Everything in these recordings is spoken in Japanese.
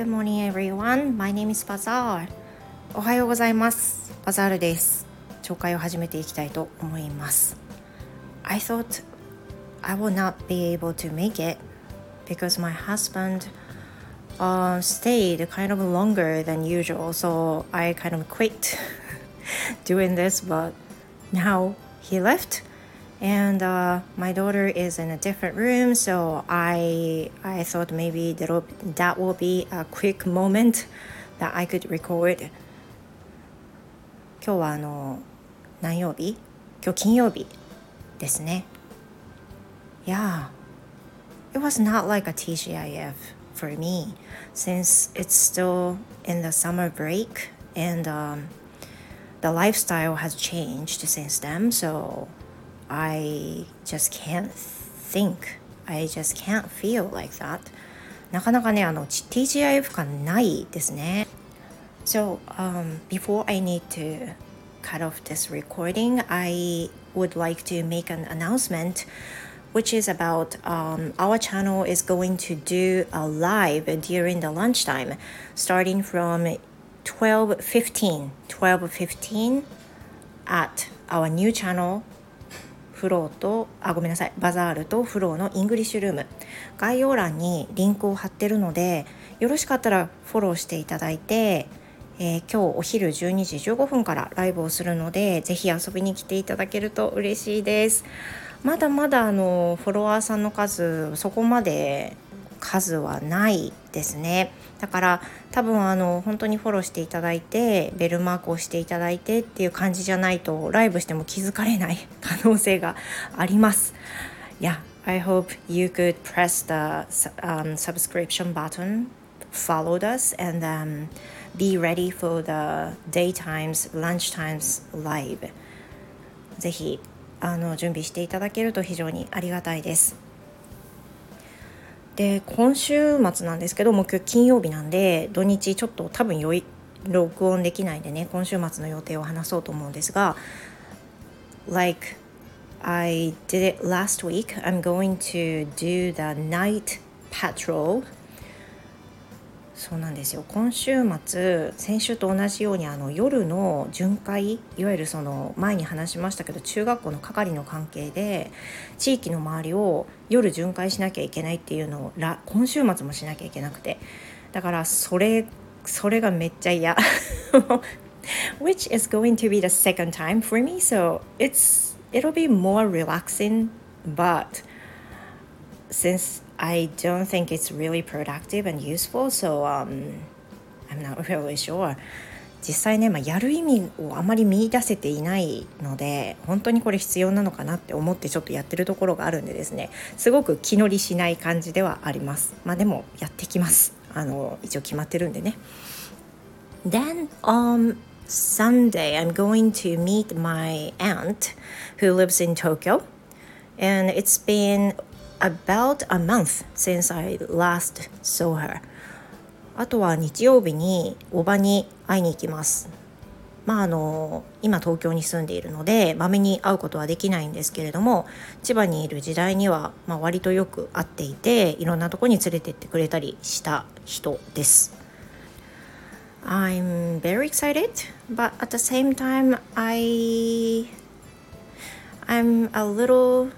Good morning everyone. My name is Bazaar. おはようございます。バザールです。紹介を始めていきたいと思います。I thought I will not be able to make it because my husband uh, stayed kind of longer than usual, so I kind of quit doing this, but now he left and uh, my daughter is in a different room so i i thought maybe that that will be a quick moment that i could record 今日はあの何曜日今日金曜日ですね Yeah it was not like a TGIF for me since it's still in the summer break and um, the lifestyle has changed since then so I just can't think I just can't feel like that なかなかねあの TGIF 感ないですね So um, before I need to cut off this recording I would like to make an announcement which is about um, our channel is going to do a live during the lunchtime starting from 12.15 12.15 at our new channel フローとあごめんなさいバザールとフローのイングリッシュルーム。概要欄にリンクを貼ってるのでよろしかったらフォローしていただいて、えー、今日お昼12時15分からライブをするのでぜひ遊びに来ていただけると嬉しいです。まだまだあのフォロワーさんの数そこまで数はないですねだから多分あの本当にフォローしていただいてベルマークをしていただいてっていう感じじゃないとライブしても気づかれない 可能性があります。Yeah, I hope you could press the、um, subscription button, followed us, and um, be ready for the daytimes, lunchtimes live. ぜひあの準備していただけると非常にありがたいです。で今週末なんですけどもう今日金曜日なんで土日ちょっと多分よい録音できないでね今週末の予定を話そうと思うんですが Like I did it last week. I'm going to do the night patrol そうなんですよ。今週末先週と同じようにあの夜の巡回いわゆるその前に話しましたけど中学校の係の関係で地域の周りを夜巡回しなきゃいけないっていうのを今週末もしなきゃいけなくて。だからそれそれがめっちゃ嫌。Which is going to be the second time for me so it's it'll be more relaxing but since I don't think it's really productive and useful, so um, I'm not really sure. 実際ね、まあ、やる意味をあまり見出せていないので本当にこれ必要なのかなって思ってちょっとやってるところがあるんでですねすごく気乗りしない感じではありますまあでもやってきますあの一応決まってるんでね Then on Sunday I'm going to meet my aunt who lives in Tokyo and it's been about a month since I last saw her. あとは日曜日におばに会いに行きます。まああの今東京に住んでいるのでまめに会うことはできないんですけれども千葉にいる時代には、まあ、割とよく会っていていろんなとこに連れてってくれたりした人です。I'm very excited but at the same time I I'm a little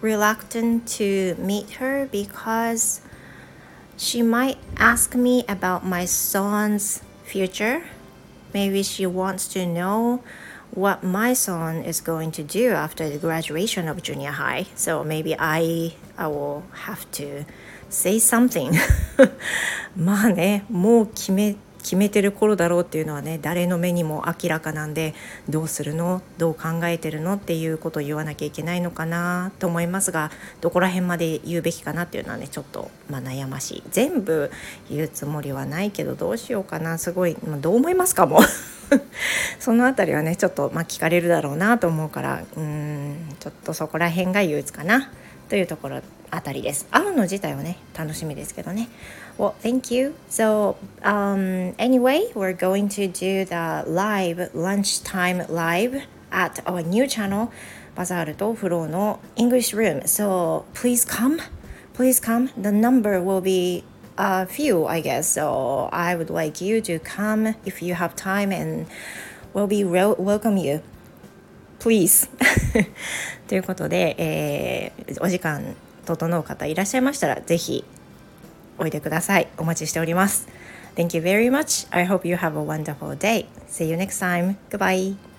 reluctant to meet her because she might ask me about my son's future. Maybe she wants to know what my son is going to do after the graduation of junior high. So maybe I I will have to say something. まあね、もう決め 決めてる頃だろうっていうのはね誰の目にも明らかなんでどうするの？どう考えてるのっていうことを言わなきゃいけないのかなと思いますがどこら辺まで言うべきかなっていうのはねちょっと、まあ、悩ましい。全部言うつもりはないけどどうしようかな。すごい、まあ、どう思いますかも。その辺りはねちょっと、まあ、聞かれるだろうなと思うからうんちょっとそこら辺が憂鬱かなというところあたりです。会うの自体はね楽しみですけどね。Well, thank you. So, um, anyway, we're going to do the live lunchtime live at our new channel, バザールとフローの English room. So, please come. Please come. The number will be a few, I guess. So I would like you to come if you have time and we'll be welcome you. Please. ということで、えー、お時間 整う方いらっしゃいましたら、ぜひおいでください。お待ちしております。Thank you very much. I hope you have a wonderful day. See you next time. Goodbye.